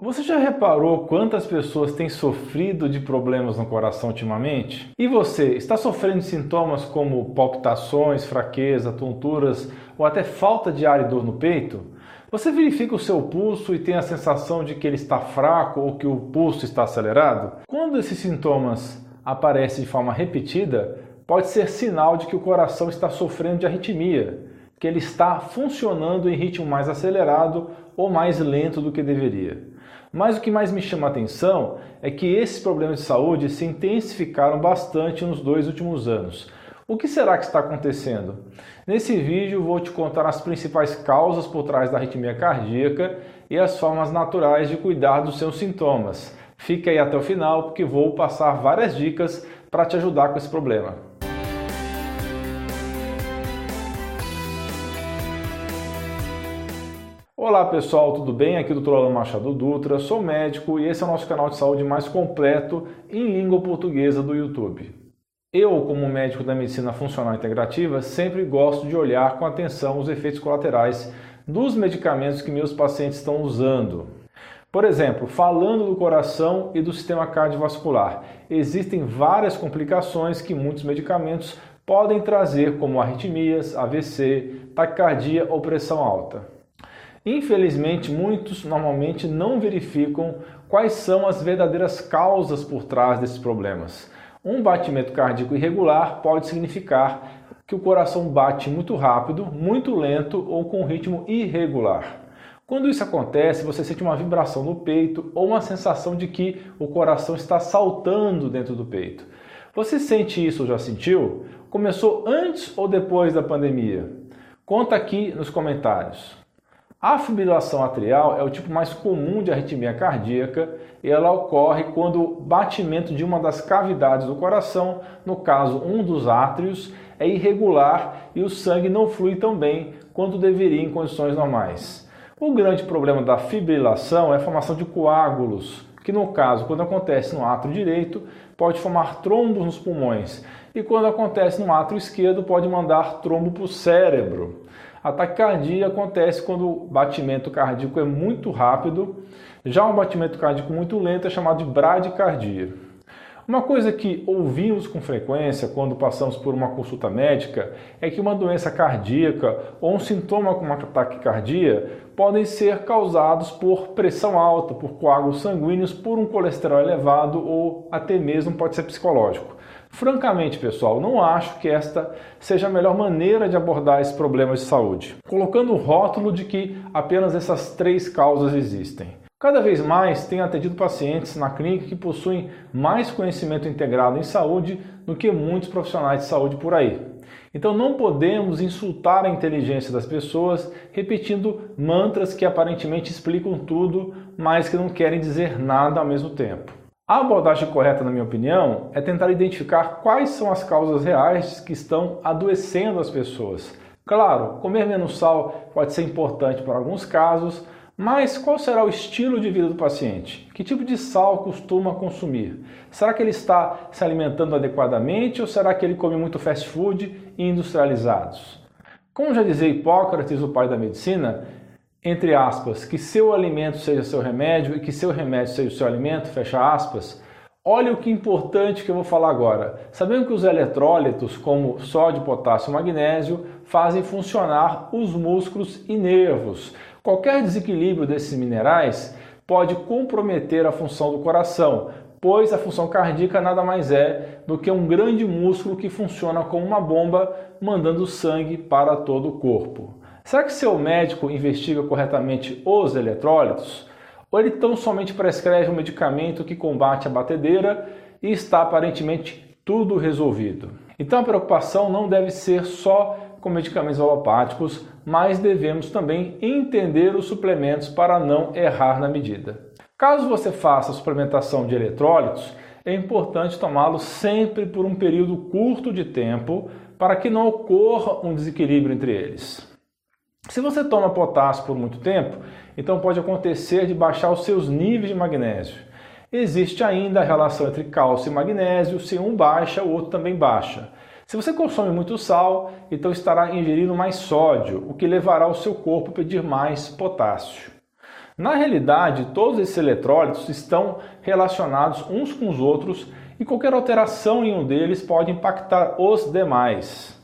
Você já reparou quantas pessoas têm sofrido de problemas no coração ultimamente? E você, está sofrendo sintomas como palpitações, fraqueza, tonturas ou até falta de ar e dor no peito? Você verifica o seu pulso e tem a sensação de que ele está fraco ou que o pulso está acelerado? Quando esses sintomas aparecem de forma repetida, pode ser sinal de que o coração está sofrendo de arritmia, que ele está funcionando em ritmo mais acelerado ou mais lento do que deveria. Mas o que mais me chama a atenção é que esses problemas de saúde se intensificaram bastante nos dois últimos anos. O que será que está acontecendo? Nesse vídeo vou te contar as principais causas por trás da arritmia cardíaca e as formas naturais de cuidar dos seus sintomas. Fique aí até o final porque vou passar várias dicas para te ajudar com esse problema. Olá pessoal, tudo bem? Aqui é o Dr. Alan Machado Dutra, sou médico e esse é o nosso canal de saúde mais completo em língua portuguesa do YouTube. Eu, como médico da medicina funcional integrativa, sempre gosto de olhar com atenção os efeitos colaterais dos medicamentos que meus pacientes estão usando. Por exemplo, falando do coração e do sistema cardiovascular, existem várias complicações que muitos medicamentos podem trazer, como arritmias, AVC, taquicardia ou pressão alta. Infelizmente, muitos normalmente não verificam quais são as verdadeiras causas por trás desses problemas. Um batimento cardíaco irregular pode significar que o coração bate muito rápido, muito lento ou com ritmo irregular. Quando isso acontece, você sente uma vibração no peito ou uma sensação de que o coração está saltando dentro do peito. Você sente isso ou já sentiu? Começou antes ou depois da pandemia? Conta aqui nos comentários. A fibrilação atrial é o tipo mais comum de arritmia cardíaca e ela ocorre quando o batimento de uma das cavidades do coração, no caso um dos átrios, é irregular e o sangue não flui tão bem quanto deveria em condições normais. O grande problema da fibrilação é a formação de coágulos, que no caso, quando acontece no átrio direito, pode formar trombos nos pulmões e quando acontece no átrio esquerdo, pode mandar trombo para o cérebro. A taquicardia acontece quando o batimento cardíaco é muito rápido, já um batimento cardíaco muito lento é chamado de bradicardia. Uma coisa que ouvimos com frequência quando passamos por uma consulta médica é que uma doença cardíaca ou um sintoma como a taquicardia podem ser causados por pressão alta, por coágulos sanguíneos, por um colesterol elevado ou até mesmo pode ser psicológico. Francamente, pessoal, não acho que esta seja a melhor maneira de abordar esses problemas de saúde, colocando o rótulo de que apenas essas três causas existem. Cada vez mais tenho atendido pacientes na clínica que possuem mais conhecimento integrado em saúde do que muitos profissionais de saúde por aí. Então não podemos insultar a inteligência das pessoas repetindo mantras que aparentemente explicam tudo, mas que não querem dizer nada ao mesmo tempo. A abordagem correta, na minha opinião, é tentar identificar quais são as causas reais que estão adoecendo as pessoas. Claro, comer menos sal pode ser importante para alguns casos, mas qual será o estilo de vida do paciente? Que tipo de sal costuma consumir? Será que ele está se alimentando adequadamente ou será que ele come muito fast food e industrializados? Como já dizia Hipócrates, o pai da medicina, entre aspas, que seu alimento seja seu remédio e que seu remédio seja o seu alimento, fecha aspas, olha o que importante que eu vou falar agora. Sabendo que os eletrólitos, como sódio, potássio e magnésio, fazem funcionar os músculos e nervos. Qualquer desequilíbrio desses minerais pode comprometer a função do coração, pois a função cardíaca nada mais é do que um grande músculo que funciona como uma bomba mandando sangue para todo o corpo. Será que seu médico investiga corretamente os eletrólitos? Ou ele tão somente prescreve um medicamento que combate a batedeira e está aparentemente tudo resolvido? Então a preocupação não deve ser só com medicamentos alopáticos, mas devemos também entender os suplementos para não errar na medida. Caso você faça suplementação de eletrólitos, é importante tomá-los sempre por um período curto de tempo para que não ocorra um desequilíbrio entre eles. Se você toma potássio por muito tempo, então pode acontecer de baixar os seus níveis de magnésio. Existe ainda a relação entre cálcio e magnésio, se um baixa, o outro também baixa. Se você consome muito sal, então estará ingerindo mais sódio, o que levará o seu corpo a pedir mais potássio. Na realidade, todos esses eletrólitos estão relacionados uns com os outros e qualquer alteração em um deles pode impactar os demais.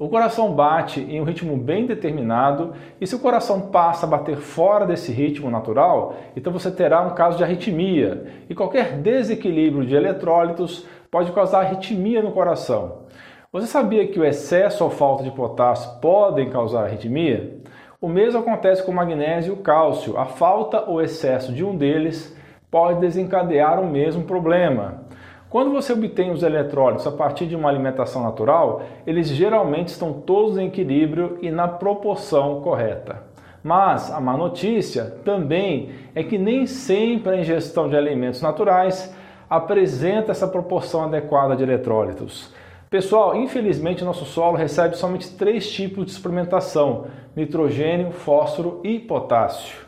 O coração bate em um ritmo bem determinado e se o coração passa a bater fora desse ritmo natural, então você terá um caso de arritmia e qualquer desequilíbrio de eletrólitos pode causar arritmia no coração. Você sabia que o excesso ou falta de potássio podem causar arritmia? O mesmo acontece com o magnésio e o cálcio. A falta ou excesso de um deles pode desencadear o mesmo problema. Quando você obtém os eletrólitos a partir de uma alimentação natural, eles geralmente estão todos em equilíbrio e na proporção correta. Mas a má notícia também é que nem sempre a ingestão de alimentos naturais apresenta essa proporção adequada de eletrólitos. Pessoal, infelizmente nosso solo recebe somente três tipos de suplementação: nitrogênio, fósforo e potássio.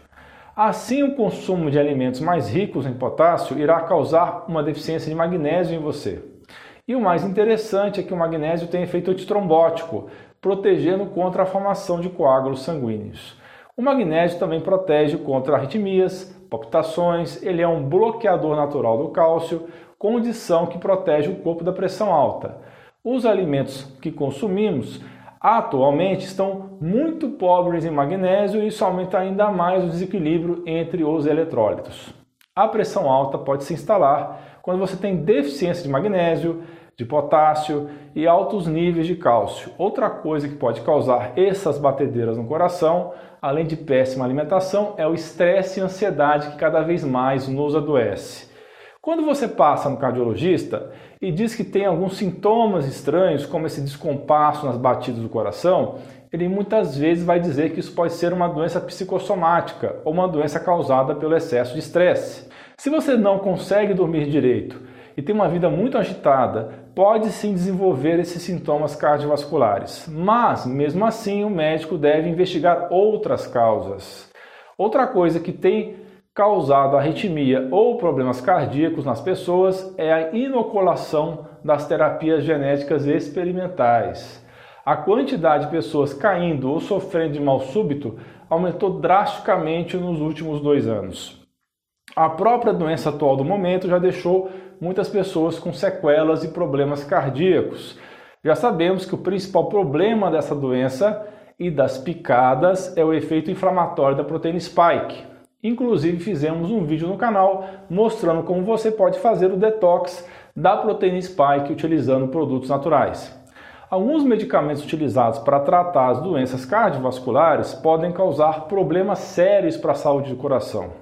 Assim, o consumo de alimentos mais ricos em potássio irá causar uma deficiência de magnésio em você. E o mais interessante é que o magnésio tem efeito antitrombótico, protegendo contra a formação de coágulos sanguíneos. O magnésio também protege contra arritmias, palpitações, ele é um bloqueador natural do cálcio, condição que protege o corpo da pressão alta. Os alimentos que consumimos atualmente estão muito pobres em magnésio e isso aumenta ainda mais o desequilíbrio entre os eletrólitos. A pressão alta pode se instalar quando você tem deficiência de magnésio, de potássio e altos níveis de cálcio. Outra coisa que pode causar essas batedeiras no coração, além de péssima alimentação, é o estresse e ansiedade que cada vez mais nos adoece. Quando você passa no cardiologista e diz que tem alguns sintomas estranhos, como esse descompasso nas batidas do coração, ele muitas vezes vai dizer que isso pode ser uma doença psicossomática ou uma doença causada pelo excesso de estresse. Se você não consegue dormir direito e tem uma vida muito agitada, pode sim desenvolver esses sintomas cardiovasculares, mas mesmo assim o médico deve investigar outras causas. Outra coisa que tem causado arritmia ou problemas cardíacos nas pessoas é a inoculação das terapias genéticas experimentais. A quantidade de pessoas caindo ou sofrendo de mal súbito aumentou drasticamente nos últimos dois anos. A própria doença atual do momento já deixou muitas pessoas com sequelas e problemas cardíacos. Já sabemos que o principal problema dessa doença e das picadas é o efeito inflamatório da proteína spike. Inclusive fizemos um vídeo no canal mostrando como você pode fazer o detox da proteína spike utilizando produtos naturais. Alguns medicamentos utilizados para tratar as doenças cardiovasculares podem causar problemas sérios para a saúde do coração.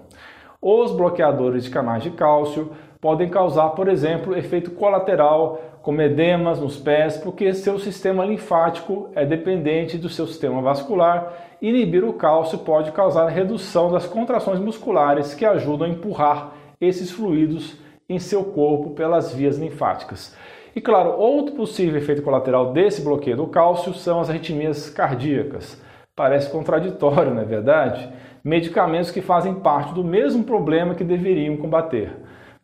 Os bloqueadores de canais de cálcio podem causar, por exemplo, efeito colateral, como edemas nos pés, porque seu sistema linfático é dependente do seu sistema vascular. Inibir o cálcio pode causar redução das contrações musculares que ajudam a empurrar esses fluidos em seu corpo pelas vias linfáticas. E claro, outro possível efeito colateral desse bloqueio do cálcio são as arritmias cardíacas. Parece contraditório, não é verdade? Medicamentos que fazem parte do mesmo problema que deveriam combater.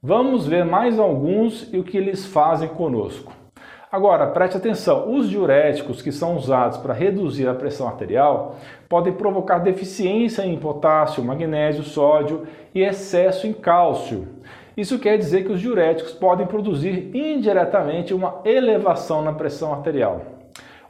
Vamos ver mais alguns e o que eles fazem conosco. Agora, preste atenção: os diuréticos que são usados para reduzir a pressão arterial podem provocar deficiência em potássio, magnésio, sódio e excesso em cálcio. Isso quer dizer que os diuréticos podem produzir indiretamente uma elevação na pressão arterial.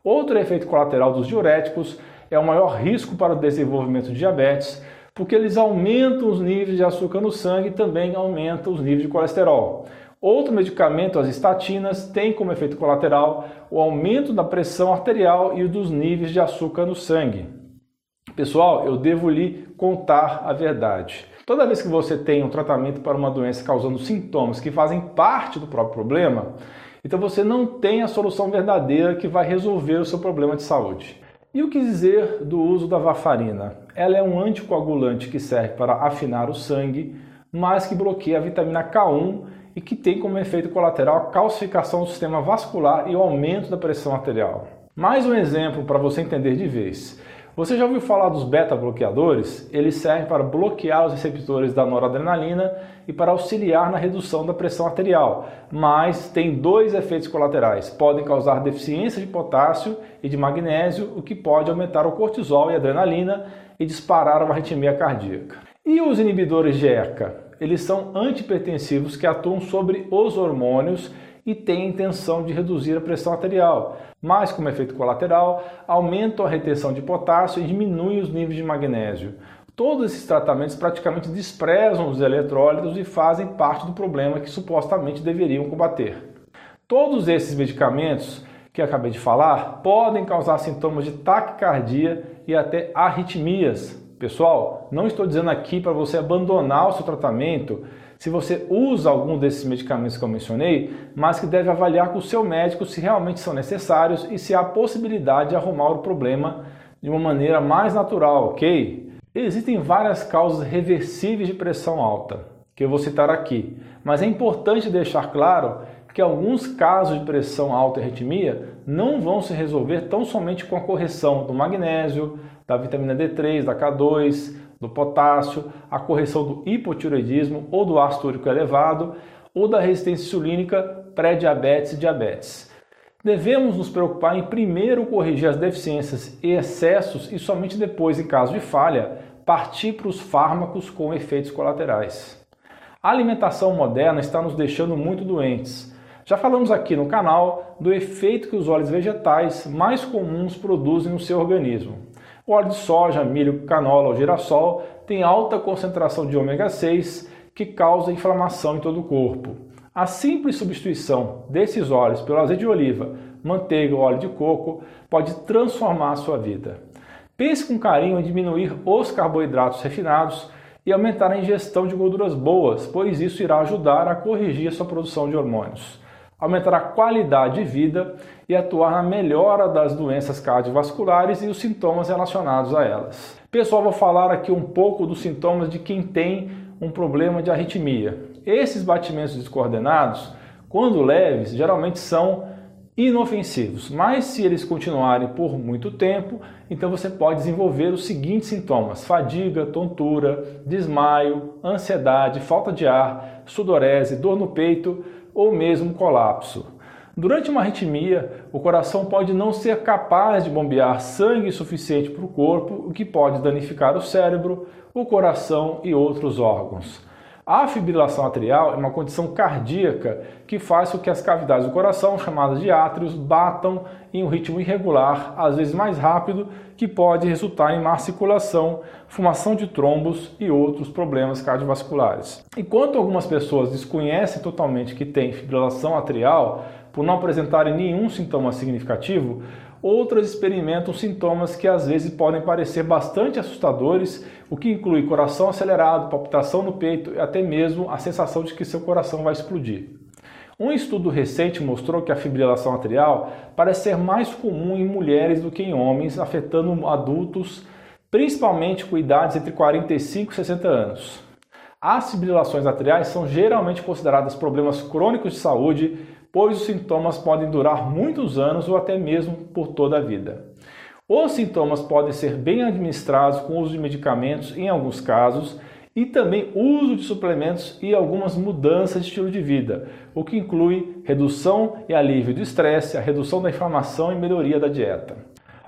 Outro efeito colateral dos diuréticos é o maior risco para o desenvolvimento de diabetes, porque eles aumentam os níveis de açúcar no sangue e também aumentam os níveis de colesterol. Outro medicamento, as estatinas, tem como efeito colateral o aumento da pressão arterial e dos níveis de açúcar no sangue. Pessoal, eu devo lhe contar a verdade. Toda vez que você tem um tratamento para uma doença causando sintomas que fazem parte do próprio problema, então você não tem a solução verdadeira que vai resolver o seu problema de saúde. E o que dizer do uso da varfarina? Ela é um anticoagulante que serve para afinar o sangue, mas que bloqueia a vitamina K1 e que tem como efeito colateral a calcificação do sistema vascular e o aumento da pressão arterial. Mais um exemplo para você entender de vez. Você já ouviu falar dos beta-bloqueadores? Eles servem para bloquear os receptores da noradrenalina e para auxiliar na redução da pressão arterial, mas tem dois efeitos colaterais. Podem causar deficiência de potássio e de magnésio, o que pode aumentar o cortisol e a adrenalina e disparar uma arritmia cardíaca. E os inibidores de ECA? Eles são antipertensivos que atuam sobre os hormônios e têm a intenção de reduzir a pressão arterial, mas como efeito colateral, aumentam a retenção de potássio e diminuem os níveis de magnésio. Todos esses tratamentos praticamente desprezam os eletrólitos e fazem parte do problema que supostamente deveriam combater. Todos esses medicamentos que acabei de falar podem causar sintomas de taquicardia e até arritmias. Pessoal, não estou dizendo aqui para você abandonar o seu tratamento se você usa algum desses medicamentos que eu mencionei, mas que deve avaliar com o seu médico se realmente são necessários e se há possibilidade de arrumar o problema de uma maneira mais natural, ok? Existem várias causas reversíveis de pressão alta, que eu vou citar aqui, mas é importante deixar claro que alguns casos de pressão alta e arritmia não vão se resolver tão somente com a correção do magnésio, da vitamina D3, da K2, do potássio, a correção do hipotiroidismo ou do ácido úrico elevado ou da resistência insulínica pré-diabetes e diabetes. Devemos nos preocupar em primeiro corrigir as deficiências e excessos e somente depois, em caso de falha, partir para os fármacos com efeitos colaterais. A alimentação moderna está nos deixando muito doentes. Já falamos aqui no canal do efeito que os óleos vegetais mais comuns produzem no seu organismo. O óleo de soja, milho, canola ou girassol tem alta concentração de ômega 6 que causa inflamação em todo o corpo. A simples substituição desses óleos pelo azeite de oliva, manteiga ou óleo de coco pode transformar a sua vida. Pense com carinho em diminuir os carboidratos refinados e aumentar a ingestão de gorduras boas, pois isso irá ajudar a corrigir a sua produção de hormônios aumentar a qualidade de vida e atuar na melhora das doenças cardiovasculares e os sintomas relacionados a elas. Pessoal, vou falar aqui um pouco dos sintomas de quem tem um problema de arritmia. Esses batimentos descoordenados, quando leves, geralmente são inofensivos, mas se eles continuarem por muito tempo, então você pode desenvolver os seguintes sintomas: fadiga, tontura, desmaio, ansiedade, falta de ar, sudorese, dor no peito, ou mesmo colapso. Durante uma arritmia, o coração pode não ser capaz de bombear sangue suficiente para o corpo, o que pode danificar o cérebro, o coração e outros órgãos. A fibrilação atrial é uma condição cardíaca que faz com que as cavidades do coração, chamadas de átrios, batam em um ritmo irregular, às vezes mais rápido, que pode resultar em má circulação, formação de trombos e outros problemas cardiovasculares. Enquanto algumas pessoas desconhecem totalmente que têm fibrilação atrial, por não apresentarem nenhum sintoma significativo, outras experimentam sintomas que às vezes podem parecer bastante assustadores, o que inclui coração acelerado, palpitação no peito e até mesmo a sensação de que seu coração vai explodir. Um estudo recente mostrou que a fibrilação atrial parece ser mais comum em mulheres do que em homens, afetando adultos, principalmente com idades entre 45 e 60 anos. As fibrilações atriais são geralmente consideradas problemas crônicos de saúde pois os sintomas podem durar muitos anos ou até mesmo por toda a vida. Os sintomas podem ser bem administrados com uso de medicamentos em alguns casos e também uso de suplementos e algumas mudanças de estilo de vida, o que inclui redução e alívio do estresse, a redução da inflamação e melhoria da dieta.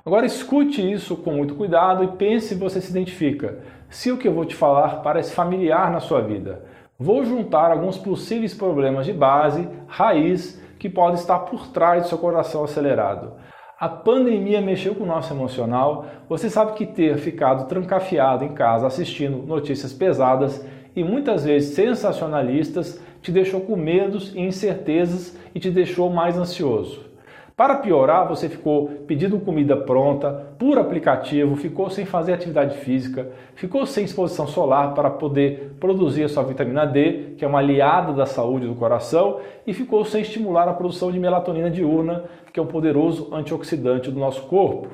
Agora escute isso com muito cuidado e pense se você se identifica, se o que eu vou te falar parece familiar na sua vida. Vou juntar alguns possíveis problemas de base, raiz, que podem estar por trás do seu coração acelerado. A pandemia mexeu com o nosso emocional. Você sabe que ter ficado trancafiado em casa assistindo notícias pesadas e muitas vezes sensacionalistas te deixou com medos e incertezas e te deixou mais ansioso. Para piorar, você ficou pedindo comida pronta por aplicativo, ficou sem fazer atividade física, ficou sem exposição solar para poder produzir a sua vitamina D, que é uma aliada da saúde do coração, e ficou sem estimular a produção de melatonina diurna, que é um poderoso antioxidante do nosso corpo.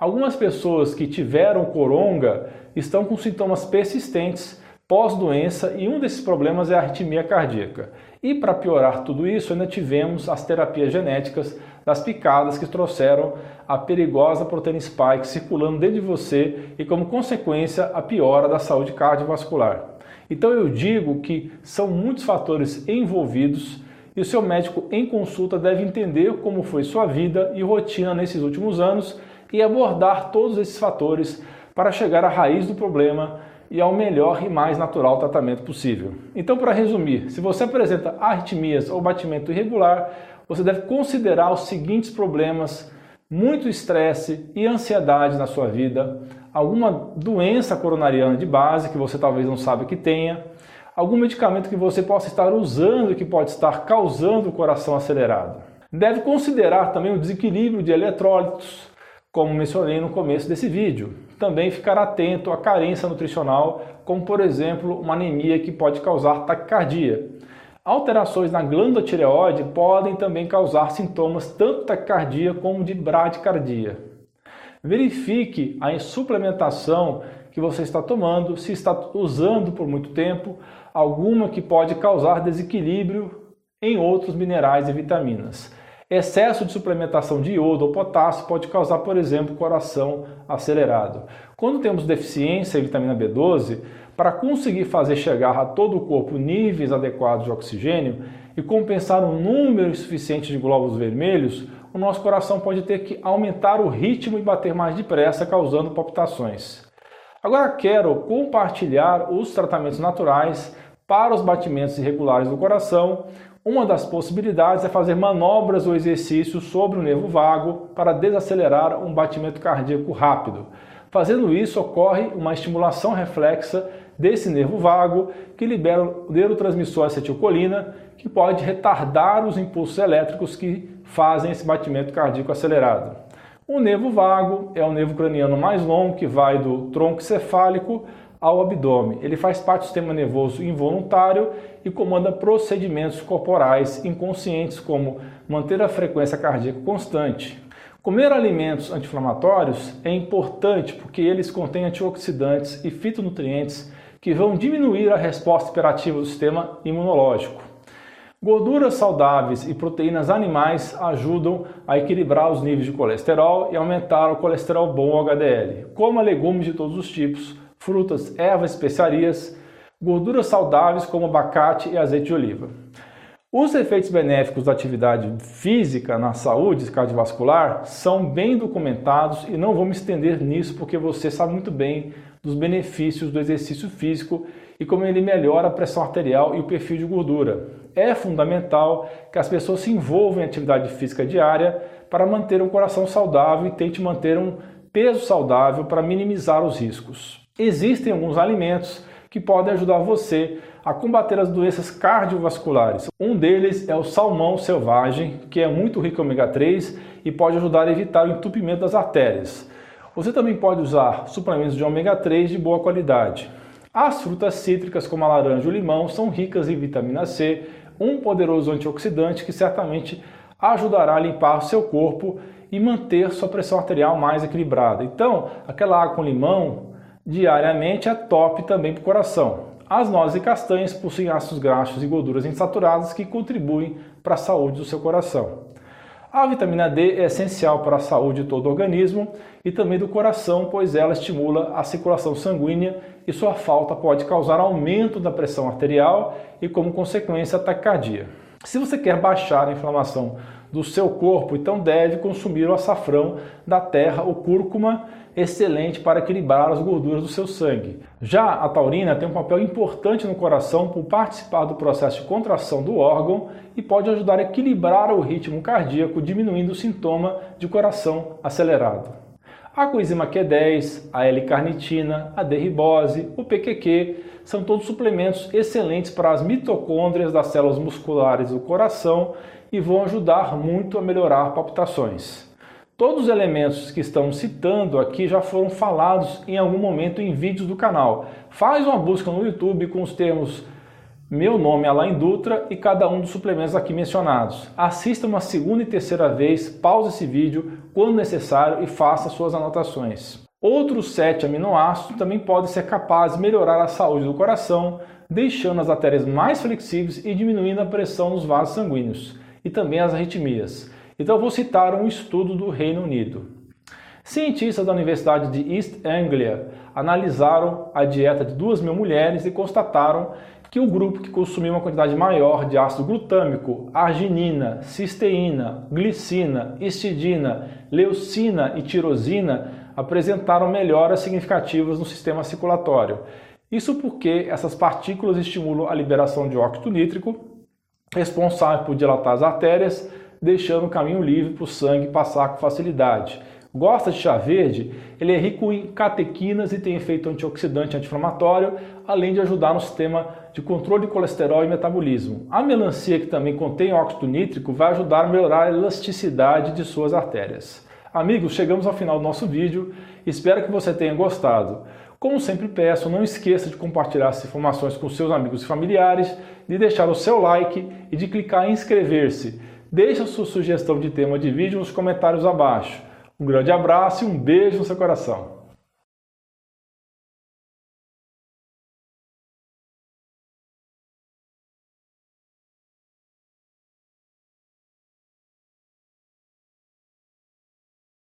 Algumas pessoas que tiveram coronga estão com sintomas persistentes pós-doença e um desses problemas é a arritmia cardíaca. E para piorar tudo isso, ainda tivemos as terapias genéticas das picadas que trouxeram a perigosa proteína spike circulando dentro de você e, como consequência, a piora da saúde cardiovascular. Então eu digo que são muitos fatores envolvidos e o seu médico em consulta deve entender como foi sua vida e rotina nesses últimos anos e abordar todos esses fatores para chegar à raiz do problema e ao melhor e mais natural tratamento possível. Então, para resumir, se você apresenta arritmias ou batimento irregular, você deve considerar os seguintes problemas: muito estresse e ansiedade na sua vida, alguma doença coronariana de base que você talvez não saiba que tenha, algum medicamento que você possa estar usando que pode estar causando o coração acelerado. Deve considerar também o desequilíbrio de eletrólitos, como mencionei no começo desse vídeo. Também ficar atento à carência nutricional, como por exemplo uma anemia que pode causar taquicardia. Alterações na glândula tireoide podem também causar sintomas tanto taquicardia como de bradicardia. Verifique a suplementação que você está tomando, se está usando por muito tempo alguma que pode causar desequilíbrio em outros minerais e vitaminas. Excesso de suplementação de iodo ou potássio pode causar, por exemplo, coração acelerado. Quando temos deficiência em vitamina B12, para conseguir fazer chegar a todo o corpo níveis adequados de oxigênio e compensar um número suficiente de glóbulos vermelhos, o nosso coração pode ter que aumentar o ritmo e bater mais depressa, causando palpitações. Agora quero compartilhar os tratamentos naturais para os batimentos irregulares do coração uma das possibilidades é fazer manobras ou exercícios sobre o nervo vago para desacelerar um batimento cardíaco rápido. Fazendo isso, ocorre uma estimulação reflexa desse nervo vago que libera o neurotransmissor acetilcolina, que pode retardar os impulsos elétricos que fazem esse batimento cardíaco acelerado. O nervo vago é o nervo craniano mais longo que vai do tronco cefálico ao abdômen. Ele faz parte do sistema nervoso involuntário e comanda procedimentos corporais inconscientes, como manter a frequência cardíaca constante. Comer alimentos anti-inflamatórios é importante porque eles contêm antioxidantes e fitonutrientes que vão diminuir a resposta operativa do sistema imunológico. Gorduras saudáveis e proteínas animais ajudam a equilibrar os níveis de colesterol e aumentar o colesterol bom HDL. Coma legumes de todos os tipos, frutas, ervas, especiarias, gorduras saudáveis como abacate e azeite de oliva. Os efeitos benéficos da atividade física na saúde cardiovascular são bem documentados e não vou me estender nisso porque você sabe muito bem dos benefícios do exercício físico e como ele melhora a pressão arterial e o perfil de gordura. É fundamental que as pessoas se envolvam em atividade física diária para manter um coração saudável e tente manter um peso saudável para minimizar os riscos. Existem alguns alimentos que podem ajudar você a combater as doenças cardiovasculares. Um deles é o salmão selvagem, que é muito rico em ômega 3 e pode ajudar a evitar o entupimento das artérias. Você também pode usar suplementos de ômega 3 de boa qualidade. As frutas cítricas, como a laranja e o limão, são ricas em vitamina C, um poderoso antioxidante que certamente ajudará a limpar seu corpo e manter sua pressão arterial mais equilibrada. Então, aquela água com limão diariamente é top também para o coração. As nozes e castanhas possuem ácidos graxos e gorduras insaturadas que contribuem para a saúde do seu coração. A vitamina D é essencial para a saúde de todo o organismo e também do coração, pois ela estimula a circulação sanguínea e sua falta pode causar aumento da pressão arterial e, como consequência, taquicardia. Se você quer baixar a inflamação do seu corpo, então deve consumir o açafrão da terra, o cúrcuma, excelente para equilibrar as gorduras do seu sangue. Já a taurina tem um papel importante no coração por participar do processo de contração do órgão e pode ajudar a equilibrar o ritmo cardíaco, diminuindo o sintoma de coração acelerado. A coenzima Q10, a L-carnitina, a D-ribose, o PQQ são todos suplementos excelentes para as mitocôndrias das células musculares do coração e vão ajudar muito a melhorar palpitações. Todos os elementos que estamos citando aqui já foram falados em algum momento em vídeos do canal. Faz uma busca no YouTube com os termos meu nome é Alain Dutra e cada um dos suplementos aqui mencionados. Assista uma segunda e terceira vez, pause esse vídeo quando necessário e faça suas anotações. Outros sete aminoácidos também podem ser capazes de melhorar a saúde do coração, deixando as artérias mais flexíveis e diminuindo a pressão nos vasos sanguíneos e também as arritmias. Então vou citar um estudo do Reino Unido. Cientistas da Universidade de East Anglia analisaram a dieta de 2 mil mulheres e constataram que o grupo que consumiu uma quantidade maior de ácido glutâmico, arginina, cisteína, glicina, histidina, leucina e tirosina apresentaram melhoras significativas no sistema circulatório. Isso porque essas partículas estimulam a liberação de óxido nítrico, responsável por dilatar as artérias, deixando o caminho livre para o sangue passar com facilidade. Gosta de chá verde? Ele é rico em catequinas e tem efeito antioxidante anti-inflamatório, além de ajudar no sistema de controle de colesterol e metabolismo. A melancia, que também contém óxido nítrico, vai ajudar a melhorar a elasticidade de suas artérias. Amigos, chegamos ao final do nosso vídeo. Espero que você tenha gostado. Como sempre peço, não esqueça de compartilhar essas informações com seus amigos e familiares, de deixar o seu like e de clicar em inscrever-se. Deixe a sua sugestão de tema de vídeo nos comentários abaixo. Um grande abraço e um beijo no seu coração.